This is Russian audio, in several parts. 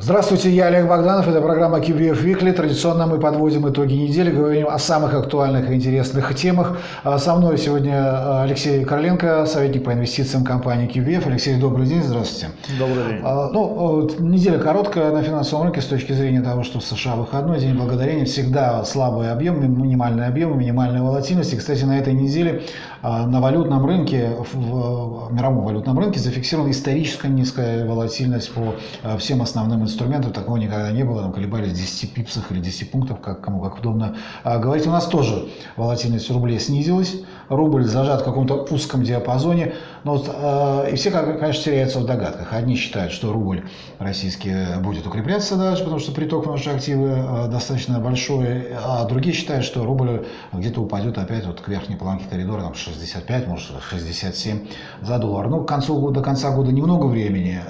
Здравствуйте, я Олег Богданов. Это программа QBF Weekly. Традиционно мы подводим итоги недели, говорим о самых актуальных и интересных темах. А со мной сегодня а, Алексей Короленко, советник по инвестициям компании QBF. Алексей, добрый день, здравствуйте. Добрый день. А, ну, неделя короткая на финансовом рынке с точки зрения того, что в США выходной день благодарения, всегда слабый объем, минимальный объем, минимальная волатильность. И, кстати, на этой неделе на валютном рынке, в мировом валютном рынке зафиксирована исторически низкая волатильность по всем основным инструментов такого никогда не было, там колебались 10 пипсах или 10 пунктов, как, кому как удобно а, говорить. У нас тоже волатильность рублей снизилась, рубль зажат в каком-то узком диапазоне, но вот, э, и все, конечно, теряются в догадках. Одни считают, что рубль российский будет укрепляться дальше, потому что приток в наши активы э, достаточно большой, а другие считают, что рубль где-то упадет опять вот к верхней планке коридора, там 65, может 67 за доллар. Ну, к концу, до конца года немного времени.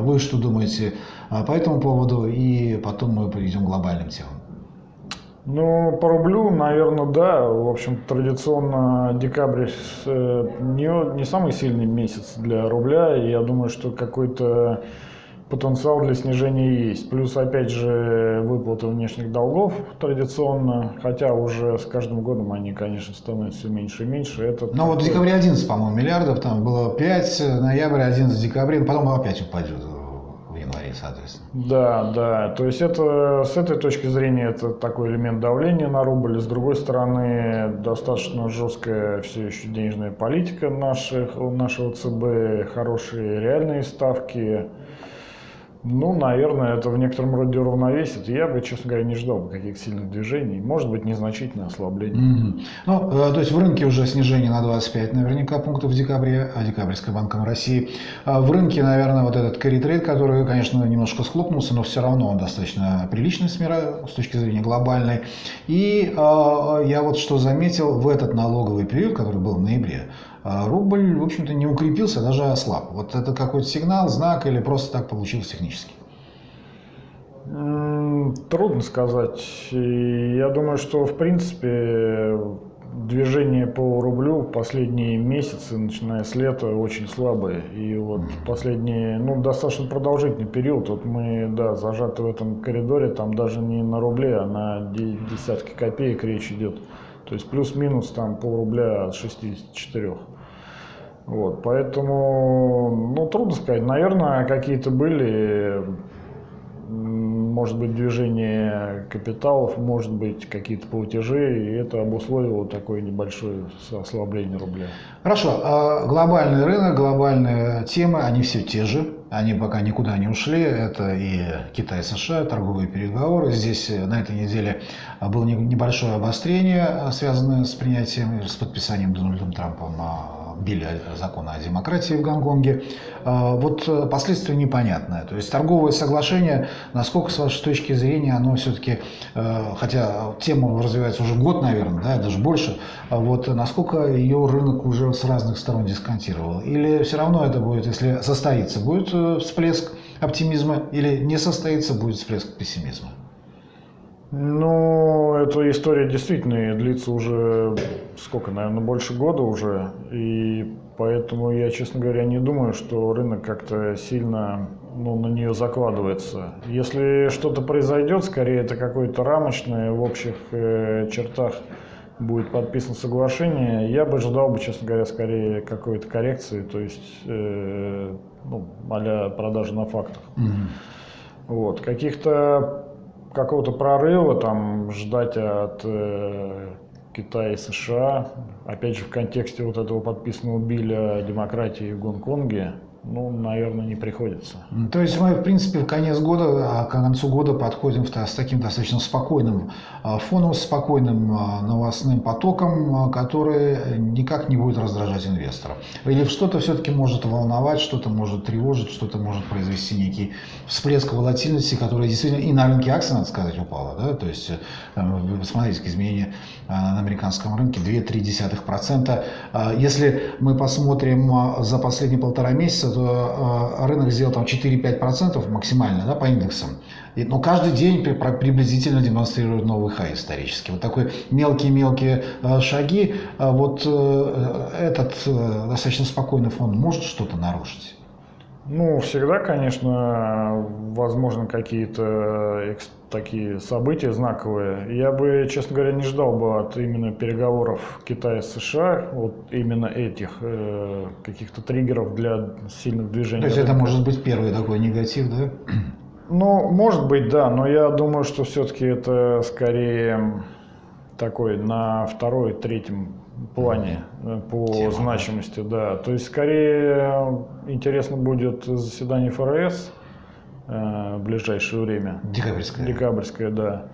Вы что думаете по этому поводу? И потом мы перейдем к глобальным темам. Ну, по рублю, наверное, да. В общем, традиционно декабрь э, не, не самый сильный месяц для рубля. И я думаю, что какой-то потенциал для снижения есть. Плюс, опять же, выплаты внешних долгов традиционно, хотя уже с каждым годом они, конечно, становятся все меньше и меньше. Это Но вот в декабре 11, по-моему, миллиардов, там было 5, ноябрь 11 декабря, потом опять упадет январе, соответственно. Да, да. То есть это с этой точки зрения это такой элемент давления на рубль. С другой стороны, достаточно жесткая все еще денежная политика наших, нашего ЦБ, хорошие реальные ставки. Ну, наверное, это в некотором роде равновесит. Я бы, честно говоря, не ждал бы каких-то сильных движений. Может быть, незначительное ослабление. Mm-hmm. Ну, э, то есть в рынке уже снижение на 25 наверняка пунктов в декабре, а декабрьской банком России. А в рынке, наверное, вот этот carry который, конечно, немножко схлопнулся, но все равно он достаточно приличный с, мира, с точки зрения глобальной. И э, я вот что заметил в этот налоговый период, который был в ноябре, рубль, в общем-то, не укрепился, даже ослаб. Вот это какой-то сигнал, знак или просто так получилось технически? Трудно сказать. Я думаю, что, в принципе, движение по рублю в последние месяцы, начиная с лета, очень слабые. И вот последние, ну, достаточно продолжительный период, вот мы, да, зажаты в этом коридоре, там даже не на рубле, а на десятки копеек речь идет. То есть плюс-минус там пол рубля от 64. Вот, поэтому, ну, трудно сказать. Наверное, какие-то были, может быть, движения капиталов, может быть, какие-то платежи, и это обусловило такое небольшое ослабление рубля. Хорошо. А глобальный рынок, глобальные темы, они все те же. Они пока никуда не ушли. Это и Китай, США, торговые переговоры. Здесь э, на этой неделе было небольшое обострение, э, связанное с принятием, с подписанием Дональдом Трампом Билли закона о демократии в Гонконге. А, вот э, последствия непонятные. То есть торговое соглашение, насколько с вашей точки зрения оно все-таки, э, хотя тема развивается уже год, наверное, да, даже больше, а вот насколько ее рынок уже с разных сторон дисконтировал? Или все равно это будет, если состоится, будет э, всплеск оптимизма, или не состоится, будет всплеск пессимизма? Ну, эта история действительно длится уже сколько, наверное, больше года уже. И поэтому я, честно говоря, не думаю, что рынок как-то сильно ну, на нее закладывается. Если что-то произойдет, скорее это какое-то рамочное в общих э, чертах будет подписано соглашение, я бы ожидал бы, честно говоря, скорее какой-то коррекции, то есть э, ну, а продажи на фактах. Mm-hmm. Вот. Каких-то какого-то прорыва там ждать от э, Китая и США, опять же в контексте вот этого подписанного Билля демократии в Гонконге, ну, наверное, не приходится. То есть мы, в принципе, в конец года, а к концу года подходим с таким достаточно спокойным а, фоном, спокойным а, новостным потоком, который никак не будет раздражать инвесторов. Или что-то все-таки может волновать, что-то может тревожить, что-то может произвести некий всплеск волатильности, который действительно и на рынке акций, надо сказать, упало. Да? То есть, э, вы посмотрите, изменения на американском рынке 2-3%. Если мы посмотрим за последние полтора месяца, рынок сделал там 4-5% максимально да, по индексам. Но каждый день приблизительно демонстрирует новый хай исторический. Вот такой мелкие-мелкие э, шаги. Вот э, этот достаточно спокойный фон может что-то нарушить? Ну, всегда, конечно, возможно какие-то такие события знаковые. Я бы, честно говоря, не ждал бы от именно переговоров Китая с США, вот именно этих э, каких-то триггеров для сильных движений. То есть это может быть первый такой негатив, да? Ну, может быть, да, но я думаю, что все-таки это скорее такой на второй, третьем плане э, по Тема. значимости, да. То есть скорее интересно будет заседание ФРС э, в ближайшее время. Декабрьское. Декабрьское, да.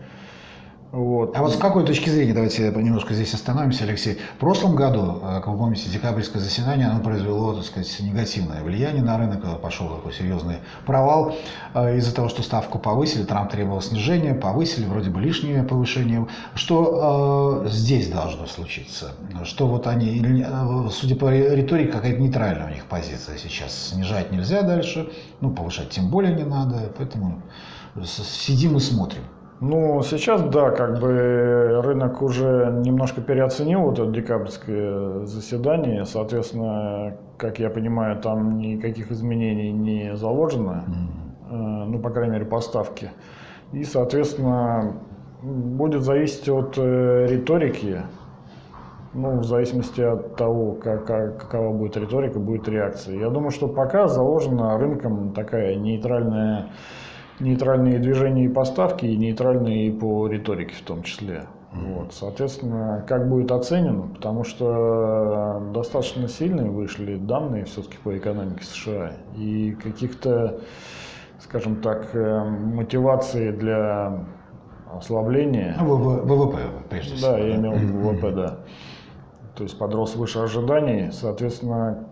Вот. А вот с какой точки зрения, давайте немножко здесь остановимся, Алексей. В прошлом году, э, как вы помните, декабрьское заседание, оно произвело, так сказать, негативное влияние на рынок, пошел такой серьезный провал э, из-за того, что ставку повысили, Трамп требовал снижения, повысили, вроде бы лишнее повышение. Что э, здесь должно случиться? Что вот они, э, судя по риторике, какая-то нейтральная у них позиция сейчас. Снижать нельзя дальше, ну, повышать тем более не надо, поэтому сидим и смотрим. Ну, сейчас, да, как бы рынок уже немножко переоценил это декабрьское заседание. Соответственно, как я понимаю, там никаких изменений не заложено, mm-hmm. ну, по крайней мере, поставки. И, соответственно, будет зависеть от э, риторики, ну, в зависимости от того, как, какова будет риторика, будет реакция. Я думаю, что пока заложена рынком такая нейтральная нейтральные движения и поставки, и нейтральные по риторике в том числе. Mm-hmm. Вот, соответственно, как будет оценен, потому что достаточно сильные вышли данные все-таки по экономике США, и каких-то, скажем так, э, мотивации для ослабления. Ну, ВВП, прежде всего. Да, я имел в виду ВВП, да. То есть подрос выше ожиданий, соответственно,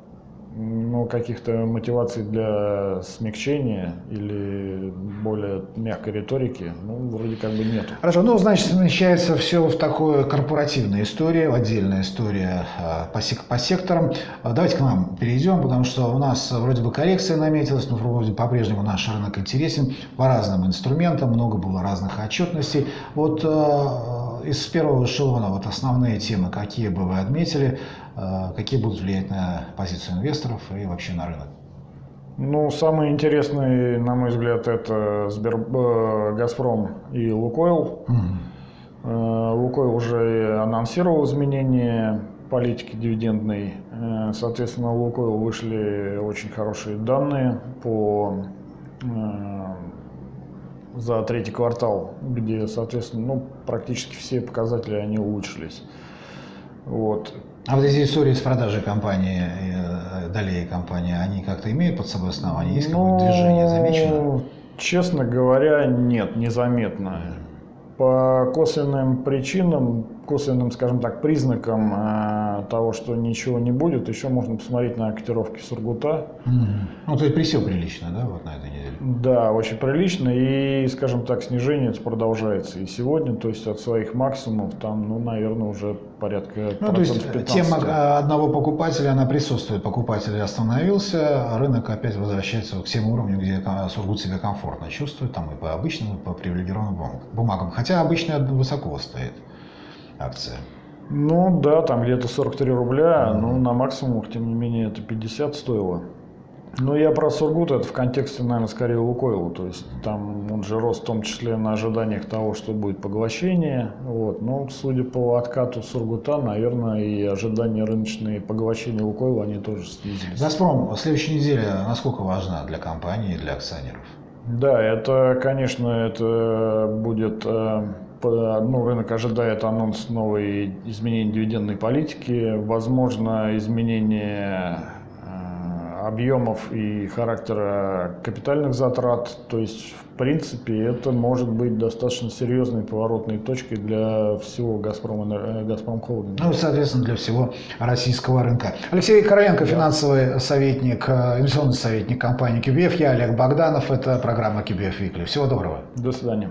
ну, каких-то мотиваций для смягчения или более мягкой риторики, ну, вроде как бы нет. Хорошо, ну, значит, смещается все в такую корпоративную историю, отдельная история а, по, сек по секторам. А, давайте к нам перейдем, потому что у нас вроде бы коррекция наметилась, но вроде по-прежнему наш рынок интересен по разным инструментам, много было разных отчетностей. Вот э, из первого эшелона вот основные темы, какие бы вы отметили, какие будут влиять на позицию инвесторов и вообще на рынок? Ну, самый интересный, на мой взгляд, это Сбер... Э, Газпром и Лукойл. Угу. Лукойл уже анонсировал изменения политики дивидендной. Соответственно, у Лукойл вышли очень хорошие данные по за третий квартал, где, соответственно, ну, практически все показатели они улучшились. Вот. А вот эти истории с продажей компании, э, долей компании, они как-то имеют под собой основание? Есть ну, какое-то движение замечено? Честно говоря, нет, незаметно. По косвенным причинам косвенным, скажем так, признаком э, того, что ничего не будет, еще можно посмотреть на котировки Сургута. Угу. Ну, то есть присел прилично, да, вот на этой неделе? Да, очень прилично, и, скажем так, снижение продолжается. И сегодня, то есть от своих максимумов, там, ну, наверное, уже порядка Ну, то есть 15. тема одного покупателя, она присутствует. Покупатель остановился, рынок опять возвращается к тем уровням, где Сургут себя комфортно чувствует, там и по обычным, и по привилегированным бумагам. Хотя обычно высоко стоит акция. Ну да, там где-то 43 рубля, mm-hmm. но на максимумах, тем не менее, это 50 стоило. Ну, я про Сургут, это в контексте, наверное, скорее Лукойла. То есть там он же рос в том числе на ожиданиях того, что будет поглощение. Вот. Но судя по откату Сургута, наверное, и ожидания рыночные поглощения Лукойла, они тоже снизились. «Газпром» следующая неделя насколько важна для компании и для акционеров? Да, это, конечно, это будет э, ну, рынок ожидает анонс новой изменений дивидендной политики, возможно, изменение объемов и характера капитальных затрат. То есть, в принципе, это может быть достаточно серьезной поворотной точкой для всего «Газпрома», э, «Газпром Холдинга». Ну, соответственно, для всего российского рынка. Алексей Короленко, да. финансовый советник, э, инвестиционный советник компании QBF. Я Олег Богданов. Это программа QBF Weekly. Всего доброго. До свидания.